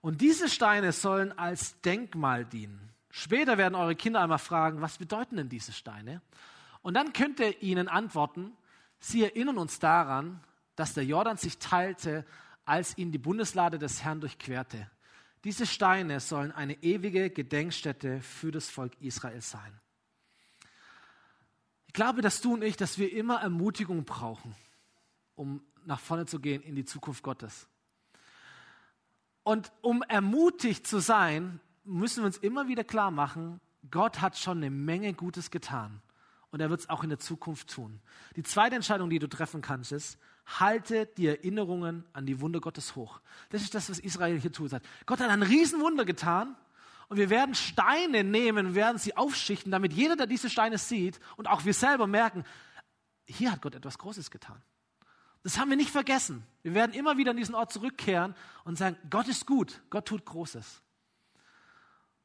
Und diese Steine sollen als Denkmal dienen. Später werden eure Kinder einmal fragen, was bedeuten denn diese Steine? Und dann könnt ihr ihnen antworten, sie erinnern uns daran, dass der Jordan sich teilte, als ihn die Bundeslade des Herrn durchquerte. Diese Steine sollen eine ewige Gedenkstätte für das Volk Israel sein. Ich glaube, dass du und ich, dass wir immer Ermutigung brauchen, um nach vorne zu gehen in die Zukunft Gottes. Und um ermutigt zu sein, müssen wir uns immer wieder klar machen, Gott hat schon eine Menge Gutes getan. Und er wird es auch in der Zukunft tun. Die zweite Entscheidung, die du treffen kannst, ist, halte die Erinnerungen an die Wunder Gottes hoch. Das ist das, was Israel hier tut. Gott hat ein Riesenwunder getan und wir werden Steine nehmen, werden sie aufschichten, damit jeder, der diese Steine sieht und auch wir selber merken, hier hat Gott etwas Großes getan. Das haben wir nicht vergessen. Wir werden immer wieder an diesen Ort zurückkehren und sagen, Gott ist gut, Gott tut Großes.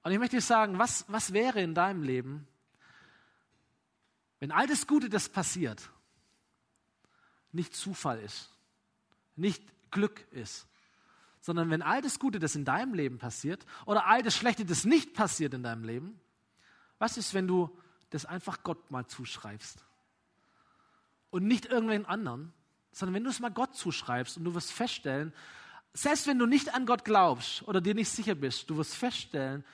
Und ich möchte dir sagen, was, was wäre in deinem Leben, wenn all das Gute, das passiert, nicht Zufall ist, nicht Glück ist, sondern wenn all das Gute, das in deinem Leben passiert, oder all das Schlechte, das nicht passiert in deinem Leben, was ist, wenn du das einfach Gott mal zuschreibst? Und nicht irgendwen anderen, sondern wenn du es mal Gott zuschreibst und du wirst feststellen, selbst wenn du nicht an Gott glaubst oder dir nicht sicher bist, du wirst feststellen,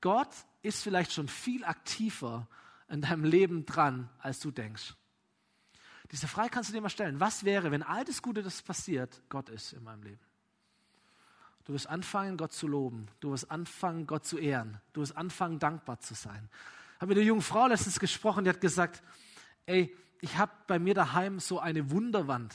Gott ist vielleicht schon viel aktiver in deinem Leben dran, als du denkst. Diese Frage kannst du dir mal stellen. Was wäre, wenn all das Gute, das passiert, Gott ist in meinem Leben? Du wirst anfangen, Gott zu loben. Du wirst anfangen, Gott zu ehren. Du wirst anfangen, dankbar zu sein. Ich habe mit einer jungen Frau letztens gesprochen, die hat gesagt, ey, ich habe bei mir daheim so eine Wunderwand.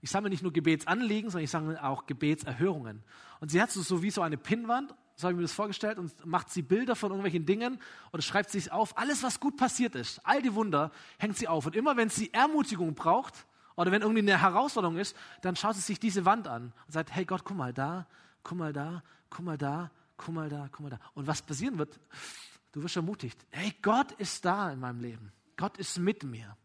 Ich sammle nicht nur Gebetsanliegen, sondern ich sammle auch Gebetserhörungen. Und sie hat so, so wie so eine Pinnwand, so habe ich mir das vorgestellt, und macht sie Bilder von irgendwelchen Dingen oder schreibt es auf. Alles, was gut passiert ist, all die Wunder, hängt sie auf. Und immer wenn sie Ermutigung braucht oder wenn irgendwie eine Herausforderung ist, dann schaut sie sich diese Wand an und sagt, hey Gott, guck mal da, guck mal da, guck mal da, guck mal da, guck mal da. Und was passieren wird, du wirst ermutigt. Hey, Gott ist da in meinem Leben. Gott ist mit mir.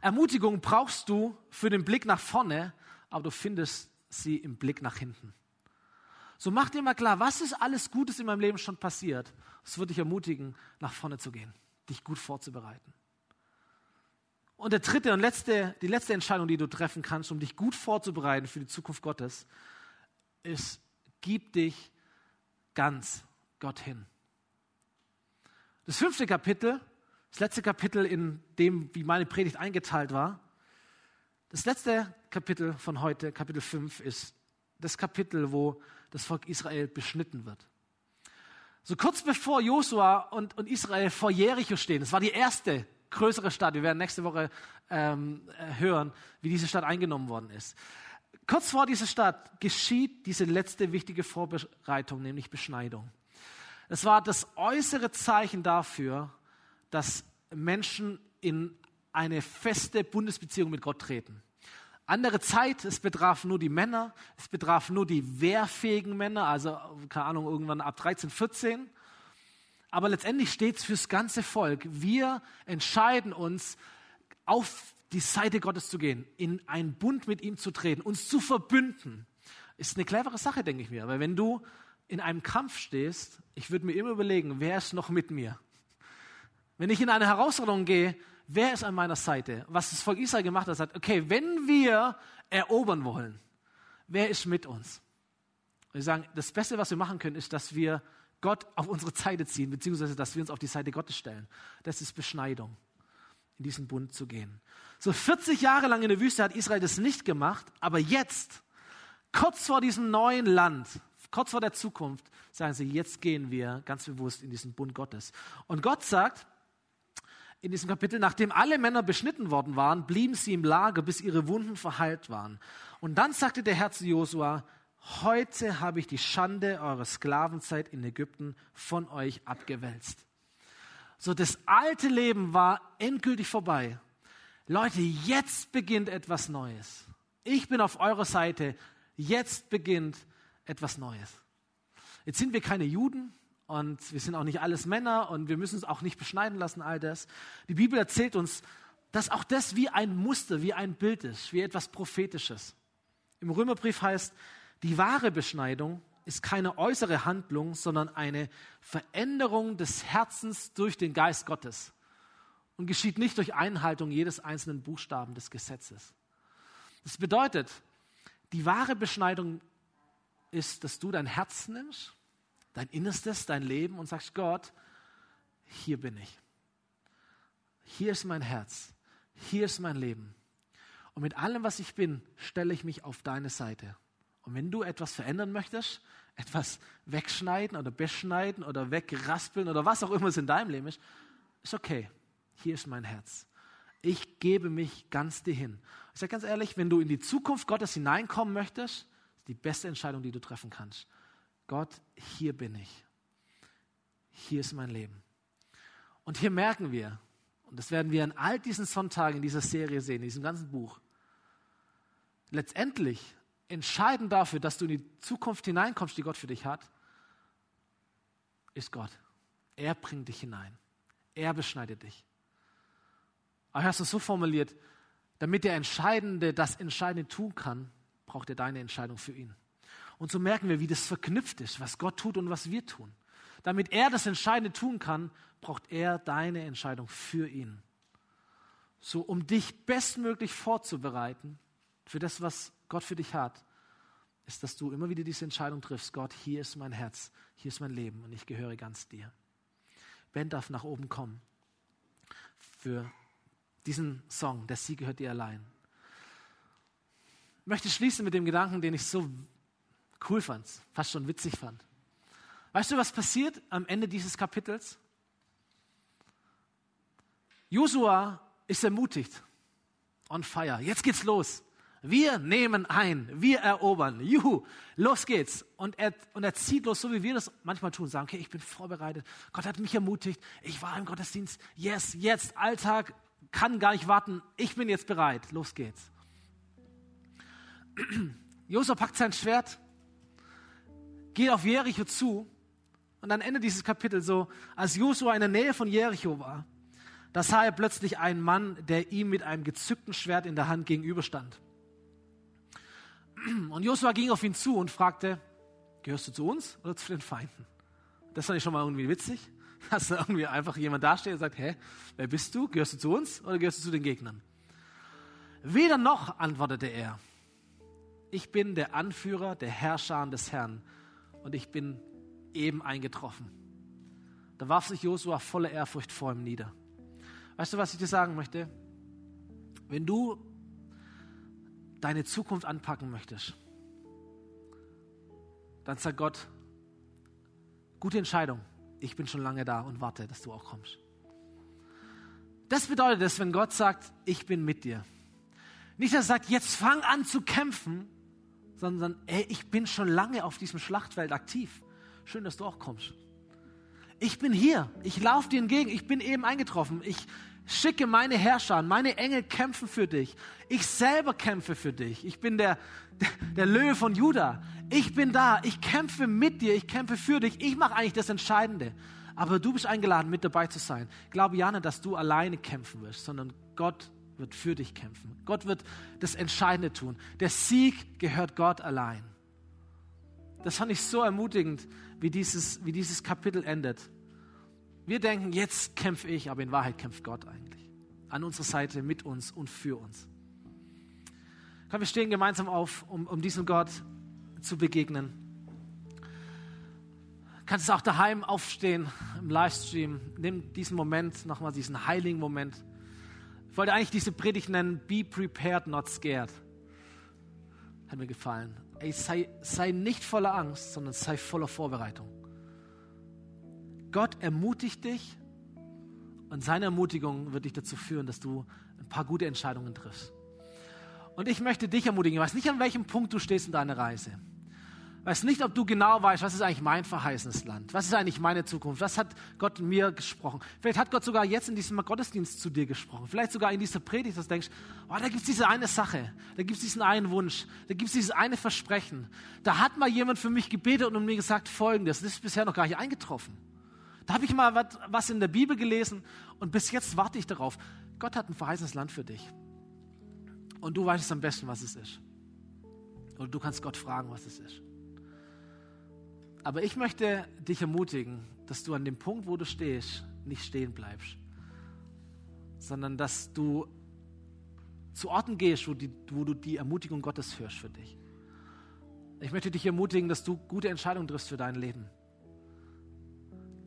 Ermutigung brauchst du für den Blick nach vorne, aber du findest sie im Blick nach hinten. So mach dir mal klar, was ist alles Gutes in meinem Leben schon passiert. Es wird dich ermutigen, nach vorne zu gehen, dich gut vorzubereiten. Und der dritte und letzte, die letzte Entscheidung, die du treffen kannst, um dich gut vorzubereiten für die Zukunft Gottes, ist, gib dich ganz Gott hin. Das fünfte Kapitel das letzte Kapitel, in dem, wie meine Predigt eingeteilt war. Das letzte Kapitel von heute, Kapitel 5, ist das Kapitel, wo das Volk Israel beschnitten wird. So kurz bevor Josua und, und Israel vor Jericho stehen, das war die erste größere Stadt, wir werden nächste Woche ähm, hören, wie diese Stadt eingenommen worden ist. Kurz vor dieser Stadt geschieht diese letzte wichtige Vorbereitung, nämlich Beschneidung. Es war das äußere Zeichen dafür, dass Menschen in eine feste Bundesbeziehung mit Gott treten. Andere Zeit, es betraf nur die Männer, es betraf nur die wehrfähigen Männer, also keine Ahnung, irgendwann ab 13, 14. Aber letztendlich steht es fürs ganze Volk. Wir entscheiden uns, auf die Seite Gottes zu gehen, in einen Bund mit ihm zu treten, uns zu verbünden. Ist eine clevere Sache, denke ich mir. Weil wenn du in einem Kampf stehst, ich würde mir immer überlegen, wer ist noch mit mir? Wenn ich in eine Herausforderung gehe, wer ist an meiner Seite? Was das Volk Israel gemacht hat, sagt, okay, wenn wir erobern wollen, wer ist mit uns? Und wir sagen, das Beste, was wir machen können, ist, dass wir Gott auf unsere Seite ziehen, beziehungsweise dass wir uns auf die Seite Gottes stellen. Das ist Beschneidung, in diesen Bund zu gehen. So 40 Jahre lang in der Wüste hat Israel das nicht gemacht, aber jetzt, kurz vor diesem neuen Land, kurz vor der Zukunft, sagen sie, jetzt gehen wir ganz bewusst in diesen Bund Gottes. Und Gott sagt, in diesem Kapitel, nachdem alle Männer beschnitten worden waren, blieben sie im Lager, bis ihre Wunden verheilt waren. Und dann sagte der Herr zu Josua, heute habe ich die Schande eurer Sklavenzeit in Ägypten von euch abgewälzt. So, das alte Leben war endgültig vorbei. Leute, jetzt beginnt etwas Neues. Ich bin auf eurer Seite. Jetzt beginnt etwas Neues. Jetzt sind wir keine Juden, und wir sind auch nicht alles Männer und wir müssen uns auch nicht beschneiden lassen, all das. Die Bibel erzählt uns, dass auch das wie ein Muster, wie ein Bild ist, wie etwas Prophetisches. Im Römerbrief heißt, die wahre Beschneidung ist keine äußere Handlung, sondern eine Veränderung des Herzens durch den Geist Gottes. und geschieht nicht durch Einhaltung jedes einzelnen Buchstaben des Gesetzes. Das bedeutet, die wahre Beschneidung ist, dass du dein Herz nimmst, dein Innerstes, dein Leben und sagst, Gott, hier bin ich. Hier ist mein Herz. Hier ist mein Leben. Und mit allem, was ich bin, stelle ich mich auf deine Seite. Und wenn du etwas verändern möchtest, etwas wegschneiden oder beschneiden oder wegraspeln oder was auch immer es in deinem Leben ist, ist okay. Hier ist mein Herz. Ich gebe mich ganz dir hin. Ich sage ganz ehrlich, wenn du in die Zukunft Gottes hineinkommen möchtest, ist die beste Entscheidung, die du treffen kannst. Gott, hier bin ich. Hier ist mein Leben. Und hier merken wir, und das werden wir an all diesen Sonntagen in dieser Serie sehen, in diesem ganzen Buch, letztendlich entscheidend dafür, dass du in die Zukunft hineinkommst, die Gott für dich hat, ist Gott. Er bringt dich hinein. Er beschneidet dich. Aber hast du es so formuliert, damit der Entscheidende das Entscheidende tun kann, braucht er deine Entscheidung für ihn. Und so merken wir, wie das verknüpft ist, was Gott tut und was wir tun. Damit er das Entscheidende tun kann, braucht er deine Entscheidung für ihn. So, um dich bestmöglich vorzubereiten für das, was Gott für dich hat, ist, dass du immer wieder diese Entscheidung triffst, Gott, hier ist mein Herz, hier ist mein Leben und ich gehöre ganz dir. Ben darf nach oben kommen für diesen Song, der Sieg gehört dir allein. Ich möchte schließen mit dem Gedanken, den ich so cool fand, fast schon witzig fand. Weißt du, was passiert am Ende dieses Kapitels? Josua ist ermutigt. On fire. Jetzt geht's los. Wir nehmen ein, wir erobern. Juhu, los geht's. Und er, und er zieht los, so wie wir das manchmal tun, sagen, okay, ich bin vorbereitet. Gott hat mich ermutigt. Ich war im Gottesdienst. Yes, jetzt, Alltag, kann gar nicht warten. Ich bin jetzt bereit. Los geht's. <clears throat> Josua packt sein Schwert, geht auf Jericho zu und am Ende dieses Kapitels so, als Josua in der Nähe von Jericho war, da sah er plötzlich einen Mann, der ihm mit einem gezückten Schwert in der Hand gegenüberstand. Und Josua ging auf ihn zu und fragte, gehörst du zu uns oder zu den Feinden? Das fand ich schon mal irgendwie witzig, <laughs> dass da irgendwie einfach jemand dasteht und sagt, hä, wer bist du? Gehörst du zu uns oder gehörst du zu den Gegnern? Weder noch, antwortete er. Ich bin der Anführer der Herrscher des Herrn und ich bin eben eingetroffen. Da warf sich Josua voller Ehrfurcht vor ihm nieder. Weißt du, was ich dir sagen möchte? Wenn du deine Zukunft anpacken möchtest, dann sagt Gott, gute Entscheidung, ich bin schon lange da und warte, dass du auch kommst. Das bedeutet es, wenn Gott sagt, ich bin mit dir. Nicht, dass er sagt, jetzt fang an zu kämpfen, sondern, ey, ich bin schon lange auf diesem Schlachtfeld aktiv. Schön, dass du auch kommst. Ich bin hier, ich laufe dir entgegen, ich bin eben eingetroffen, ich schicke meine Herrscher, meine Engel kämpfen für dich. Ich selber kämpfe für dich. Ich bin der, der, <laughs> der Löwe von Juda. Ich bin da, ich kämpfe mit dir, ich kämpfe für dich. Ich mache eigentlich das Entscheidende. Aber du bist eingeladen, mit dabei zu sein. Glaube ja nicht, dass du alleine kämpfen wirst, sondern Gott wird für dich kämpfen. Gott wird das Entscheidende tun. Der Sieg gehört Gott allein. Das fand ich so ermutigend, wie dieses, wie dieses Kapitel endet. Wir denken, jetzt kämpfe ich, aber in Wahrheit kämpft Gott eigentlich. An unserer Seite, mit uns und für uns. Komm, wir stehen gemeinsam auf, um, um diesem Gott zu begegnen. Kannst du auch daheim aufstehen im Livestream. Nimm diesen Moment, nochmal diesen heiligen Moment. Ich wollte eigentlich diese Predigt nennen, Be prepared, not scared. Hat mir gefallen. Ey, sei, sei nicht voller Angst, sondern sei voller Vorbereitung. Gott ermutigt dich und seine Ermutigung wird dich dazu führen, dass du ein paar gute Entscheidungen triffst. Und ich möchte dich ermutigen, ich weiß nicht, an welchem Punkt du stehst in deiner Reise. Weiß nicht, ob du genau weißt, was ist eigentlich mein verheißenes Land? Was ist eigentlich meine Zukunft? Was hat Gott mir gesprochen? Vielleicht hat Gott sogar jetzt in diesem Gottesdienst zu dir gesprochen. Vielleicht sogar in dieser Predigt, dass du denkst, oh, da gibt es diese eine Sache, da gibt es diesen einen Wunsch, da gibt es dieses eine Versprechen. Da hat mal jemand für mich gebetet und mir gesagt, folgendes, das ist bisher noch gar nicht eingetroffen. Da habe ich mal was in der Bibel gelesen und bis jetzt warte ich darauf. Gott hat ein verheißenes Land für dich. Und du weißt es am besten, was es ist. Oder du kannst Gott fragen, was es ist. Aber ich möchte dich ermutigen, dass du an dem Punkt, wo du stehst, nicht stehen bleibst, sondern dass du zu Orten gehst, wo, die, wo du die Ermutigung Gottes hörst für dich. Ich möchte dich ermutigen, dass du gute Entscheidungen triffst für dein Leben.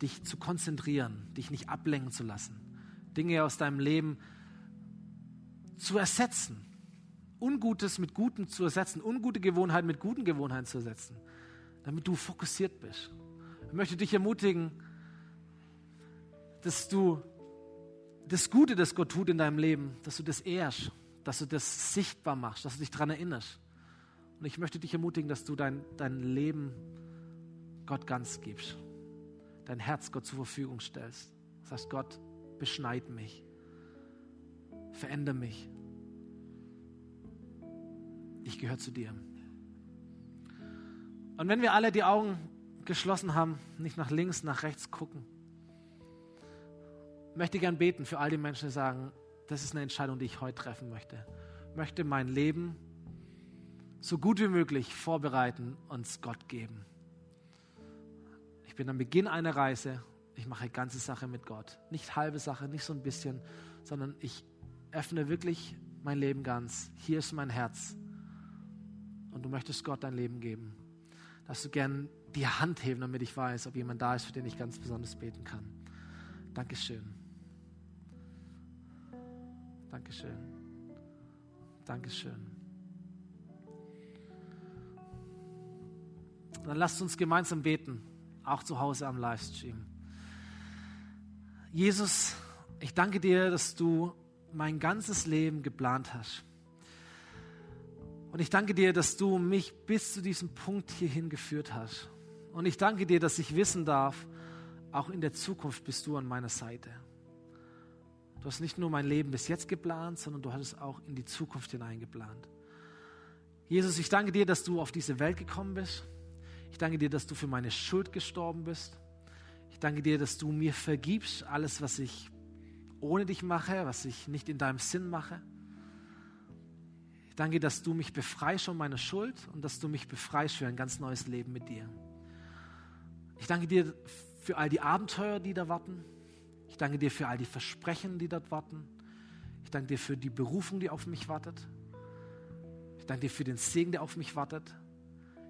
Dich zu konzentrieren, dich nicht ablenken zu lassen, Dinge aus deinem Leben zu ersetzen, Ungutes mit Gutem zu ersetzen, ungute Gewohnheiten mit guten Gewohnheiten zu ersetzen, damit du fokussiert bist. Ich möchte dich ermutigen, dass du das Gute, das Gott tut in deinem Leben, dass du das ehrst, dass du das sichtbar machst, dass du dich daran erinnerst. Und ich möchte dich ermutigen, dass du dein, dein Leben Gott ganz gibst, dein Herz Gott zur Verfügung stellst. Sagst, Gott, beschneid mich, verändere mich. Ich gehöre zu dir. Und wenn wir alle die Augen geschlossen haben, nicht nach links, nach rechts gucken, möchte gern beten für all die Menschen, die sagen, das ist eine Entscheidung, die ich heute treffen möchte. Ich möchte mein Leben so gut wie möglich vorbereiten und es Gott geben. Ich bin am Beginn einer Reise. Ich mache ganze Sache mit Gott. Nicht halbe Sache, nicht so ein bisschen, sondern ich öffne wirklich mein Leben ganz. Hier ist mein Herz. Und du möchtest Gott dein Leben geben. Darfst du gern die Hand heben, damit ich weiß, ob jemand da ist, für den ich ganz besonders beten kann. Dankeschön. Dankeschön. Dankeschön. Dann lasst uns gemeinsam beten, auch zu Hause am Livestream. Jesus, ich danke dir, dass du mein ganzes Leben geplant hast. Und ich danke dir, dass du mich bis zu diesem Punkt hierhin geführt hast. Und ich danke dir, dass ich wissen darf, auch in der Zukunft bist du an meiner Seite. Du hast nicht nur mein Leben bis jetzt geplant, sondern du hast es auch in die Zukunft hineingeplant. Jesus, ich danke dir, dass du auf diese Welt gekommen bist. Ich danke dir, dass du für meine Schuld gestorben bist. Ich danke dir, dass du mir vergibst alles, was ich ohne dich mache, was ich nicht in deinem Sinn mache. Danke, dass du mich befreist von meiner Schuld und dass du mich befreist für ein ganz neues Leben mit dir. Ich danke dir für all die Abenteuer, die da warten. Ich danke dir für all die Versprechen, die dort warten. Ich danke dir für die Berufung, die auf mich wartet. Ich danke dir für den Segen, der auf mich wartet.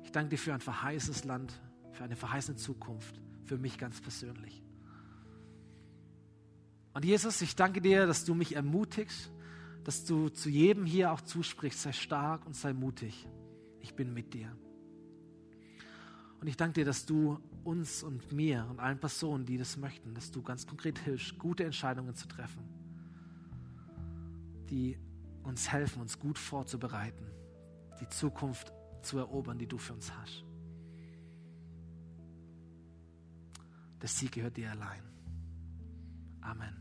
Ich danke dir für ein verheißenes Land, für eine verheißene Zukunft, für mich ganz persönlich. Und Jesus, ich danke dir, dass du mich ermutigst, dass du zu jedem hier auch zusprichst, sei stark und sei mutig. Ich bin mit dir. Und ich danke dir, dass du uns und mir und allen Personen, die das möchten, dass du ganz konkret hilfst, gute Entscheidungen zu treffen, die uns helfen, uns gut vorzubereiten, die Zukunft zu erobern, die du für uns hast. Der Sieg gehört dir allein. Amen.